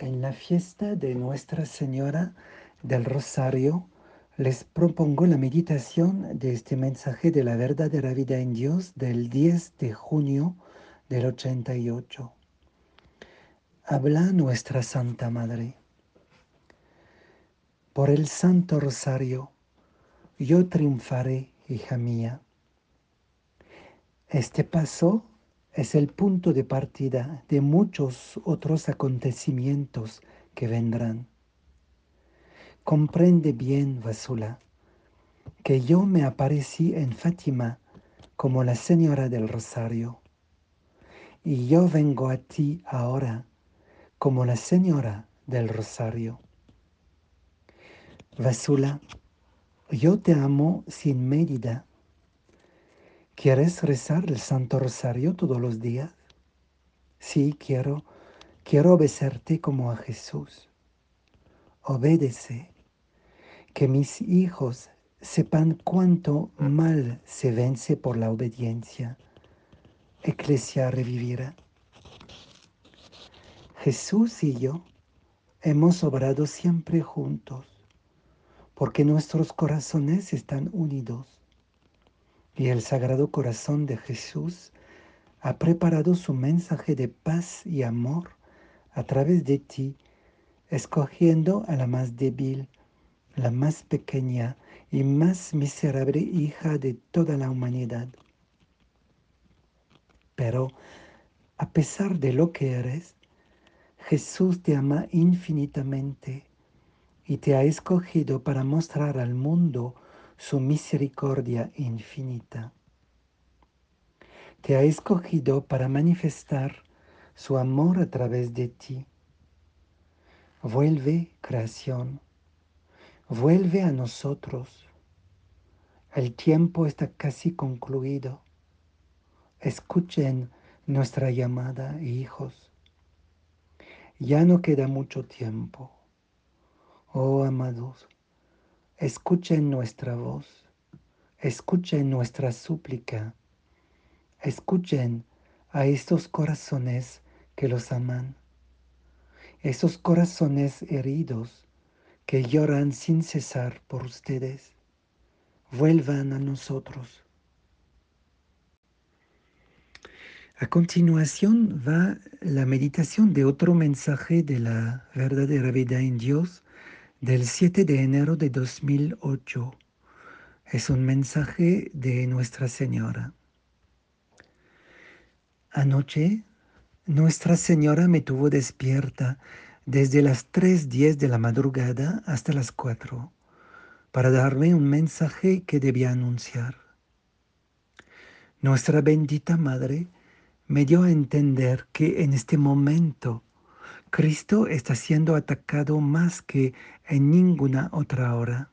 En la fiesta de Nuestra Señora del Rosario, les propongo la meditación de este mensaje de la verdadera vida en Dios del 10 de junio del 88. Habla nuestra Santa Madre. Por el Santo Rosario, yo triunfaré, hija mía. Este paso es el punto de partida de muchos otros acontecimientos que vendrán. Comprende bien, Vasula, que yo me aparecí en Fátima como la Señora del Rosario, y yo vengo a ti ahora como la Señora del Rosario. Vasula, yo te amo sin medida ¿Quieres rezar el Santo Rosario todos los días? Sí, quiero. Quiero obedecerte como a Jesús. Obedece. Que mis hijos sepan cuánto mal se vence por la obediencia. Eclesia revivirá. Jesús y yo hemos obrado siempre juntos, porque nuestros corazones están unidos y el Sagrado Corazón de Jesús ha preparado su mensaje de paz y amor a través de ti, escogiendo a la más débil, la más pequeña y más miserable hija de toda la humanidad. Pero, a pesar de lo que eres, Jesús te ama infinitamente y te ha escogido para mostrar al mundo su misericordia infinita. Te ha escogido para manifestar su amor a través de ti. Vuelve, creación, vuelve a nosotros. El tiempo está casi concluido. Escuchen nuestra llamada, hijos. Ya no queda mucho tiempo. Oh amados, Escuchen nuestra voz, escuchen nuestra súplica, escuchen a estos corazones que los aman, esos corazones heridos que lloran sin cesar por ustedes, vuelvan a nosotros. A continuación va la meditación de otro mensaje de la verdadera vida en Dios del 7 de enero de 2008. Es un mensaje de Nuestra Señora. Anoche, Nuestra Señora me tuvo despierta desde las 3.10 de la madrugada hasta las 4 para darme un mensaje que debía anunciar. Nuestra bendita Madre me dio a entender que en este momento Cristo está siendo atacado más que en ninguna otra hora.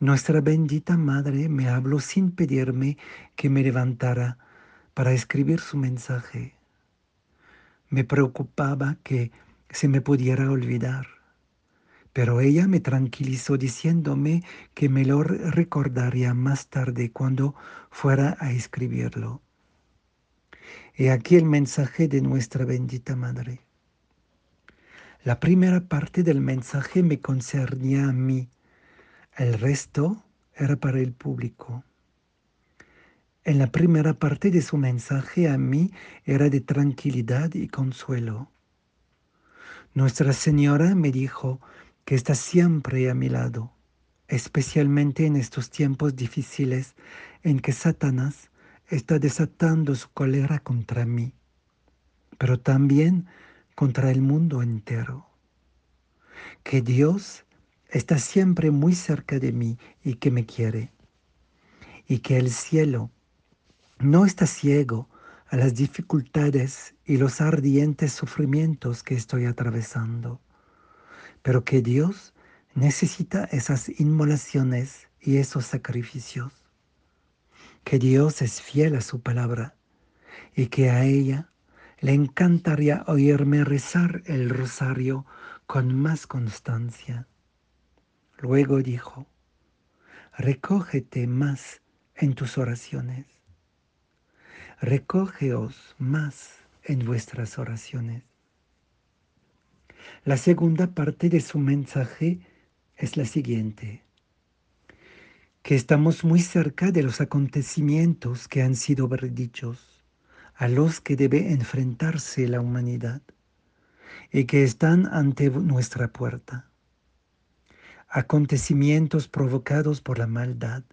Nuestra bendita Madre me habló sin pedirme que me levantara para escribir su mensaje. Me preocupaba que se me pudiera olvidar, pero ella me tranquilizó diciéndome que me lo recordaría más tarde cuando fuera a escribirlo. He aquí el mensaje de nuestra bendita Madre. La primera parte del mensaje me concernía a mí, el resto era para el público. En la primera parte de su mensaje a mí era de tranquilidad y consuelo. Nuestra Señora me dijo que está siempre a mi lado, especialmente en estos tiempos difíciles en que Satanás está desatando su cólera contra mí, pero también contra el mundo entero. Que Dios está siempre muy cerca de mí y que me quiere. Y que el cielo no está ciego a las dificultades y los ardientes sufrimientos que estoy atravesando, pero que Dios necesita esas inmolaciones y esos sacrificios que Dios es fiel a su palabra y que a ella le encantaría oírme rezar el rosario con más constancia. Luego dijo, recógete más en tus oraciones, recógeos más en vuestras oraciones. La segunda parte de su mensaje es la siguiente, que estamos muy cerca de los acontecimientos que han sido predichos, a los que debe enfrentarse la humanidad y que están ante nuestra puerta. Acontecimientos provocados por la maldad,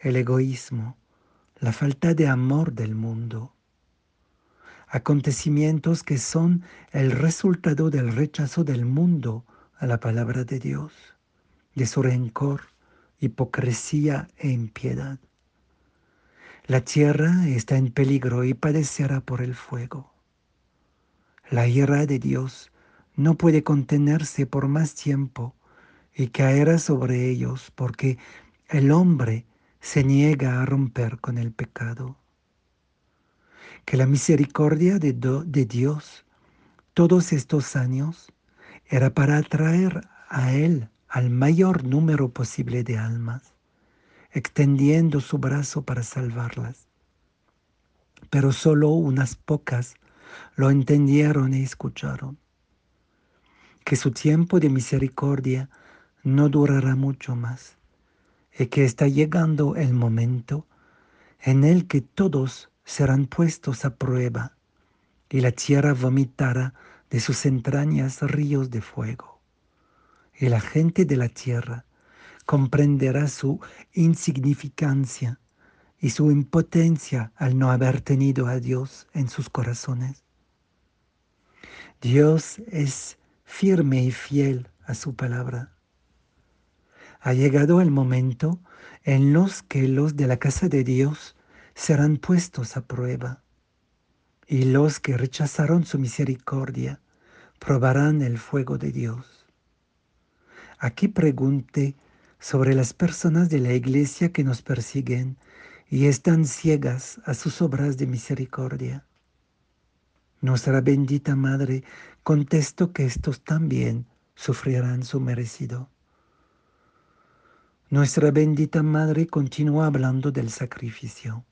el egoísmo, la falta de amor del mundo. Acontecimientos que son el resultado del rechazo del mundo a la palabra de Dios, de su rencor, hipocresía e impiedad. La tierra está en peligro y padecerá por el fuego. La ira de Dios no puede contenerse por más tiempo y caerá sobre ellos porque el hombre se niega a romper con el pecado. Que la misericordia de, de Dios todos estos años era para atraer a Él al mayor número posible de almas, extendiendo su brazo para salvarlas. Pero solo unas pocas lo entendieron y escucharon. Que su tiempo de misericordia no durará mucho más y que está llegando el momento en el que todos serán puestos a prueba y la tierra vomitará de sus entrañas ríos de fuego. Y la gente de la tierra comprenderá su insignificancia y su impotencia al no haber tenido a Dios en sus corazones. Dios es firme y fiel a su palabra ha llegado el momento en los que los de la casa de Dios serán puestos a prueba, y los que rechazaron su misericordia probarán el fuego de Dios. Aquí pregunte sobre las personas de la iglesia que nos persiguen y están ciegas a sus obras de misericordia. Nuestra bendita Madre contestó que estos también sufrirán su merecido. Nuestra bendita Madre continúa hablando del sacrificio.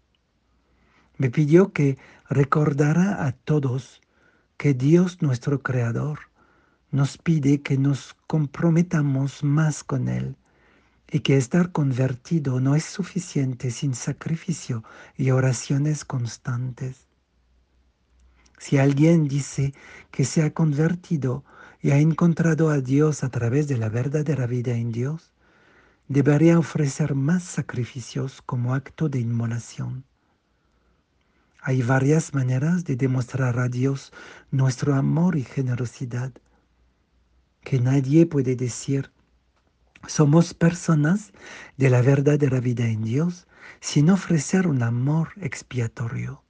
Me pidió que recordara a todos que Dios nuestro Creador nos pide que nos comprometamos más con Él y que estar convertido no es suficiente sin sacrificio y oraciones constantes. Si alguien dice que se ha convertido y ha encontrado a Dios a través de la verdadera vida en Dios, debería ofrecer más sacrificios como acto de inmolación. Hay varias maneras de demostrar a Dios nuestro amor y generosidad, que nadie puede decir, somos personas de la verdadera vida en Dios sin ofrecer un amor expiatorio.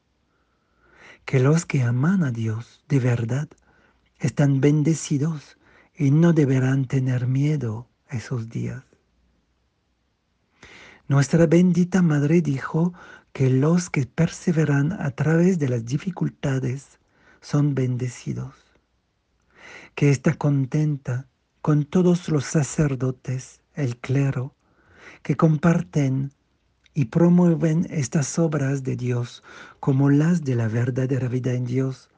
Que los que aman a Dios de verdad están bendecidos y no deberán tener miedo esos días. Nuestra bendita Madre dijo que los que perseveran a través de las dificultades son bendecidos, que está contenta con todos los sacerdotes, el clero, que comparten y promueven estas obras de Dios como las de la verdadera vida en Dios,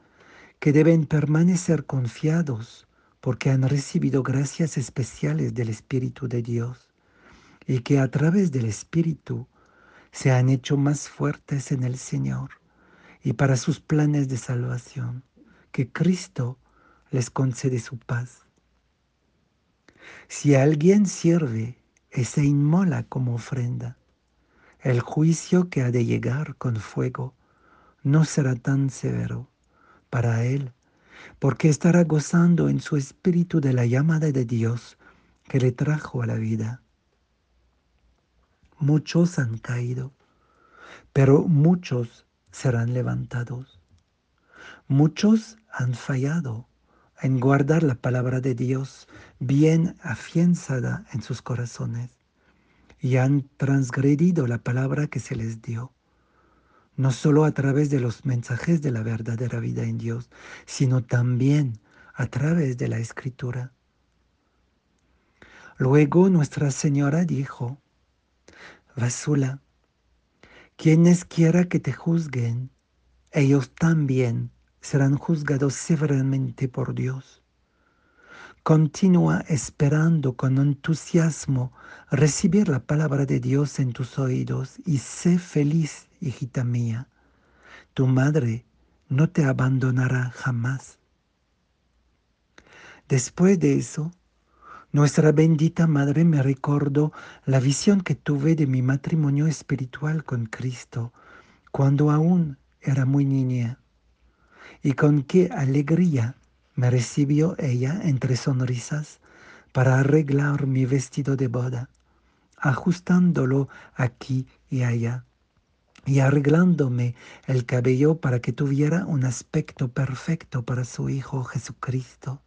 que deben permanecer confiados porque han recibido gracias especiales del Espíritu de Dios y que a través del Espíritu se han hecho más fuertes en el Señor y para sus planes de salvación, que Cristo les concede su paz. Si alguien sirve y se inmola como ofrenda, el juicio que ha de llegar con fuego no será tan severo para él, porque estará gozando en su espíritu de la llamada de Dios que le trajo a la vida muchos han caído, pero muchos serán levantados. Muchos han fallado en guardar la palabra de Dios bien afianzada en sus corazones y han transgredido la palabra que se les dio, no solo a través de los mensajes de la verdadera vida en Dios, sino también a través de la escritura. Luego Nuestra Señora dijo, Vasula, quienes quiera que te juzguen, ellos también serán juzgados severamente por Dios. Continúa esperando con entusiasmo recibir la palabra de Dios en tus oídos y sé feliz, hijita mía. Tu madre no te abandonará jamás. Después de eso, nuestra bendita Madre me recordó la visión que tuve de mi matrimonio espiritual con Cristo cuando aún era muy niña y con qué alegría me recibió ella entre sonrisas para arreglar mi vestido de boda, ajustándolo aquí y allá y arreglándome el cabello para que tuviera un aspecto perfecto para su Hijo Jesucristo.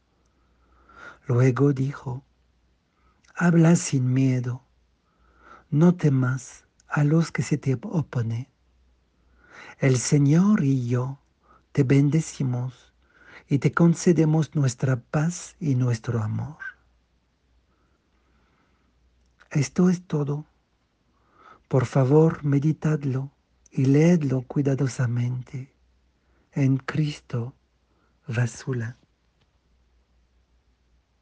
Luego dijo, habla sin miedo, no temas a los que se te oponen. El Señor y yo te bendecimos y te concedemos nuestra paz y nuestro amor. Esto es todo. Por favor, meditadlo y leedlo cuidadosamente. En Cristo, Rasula.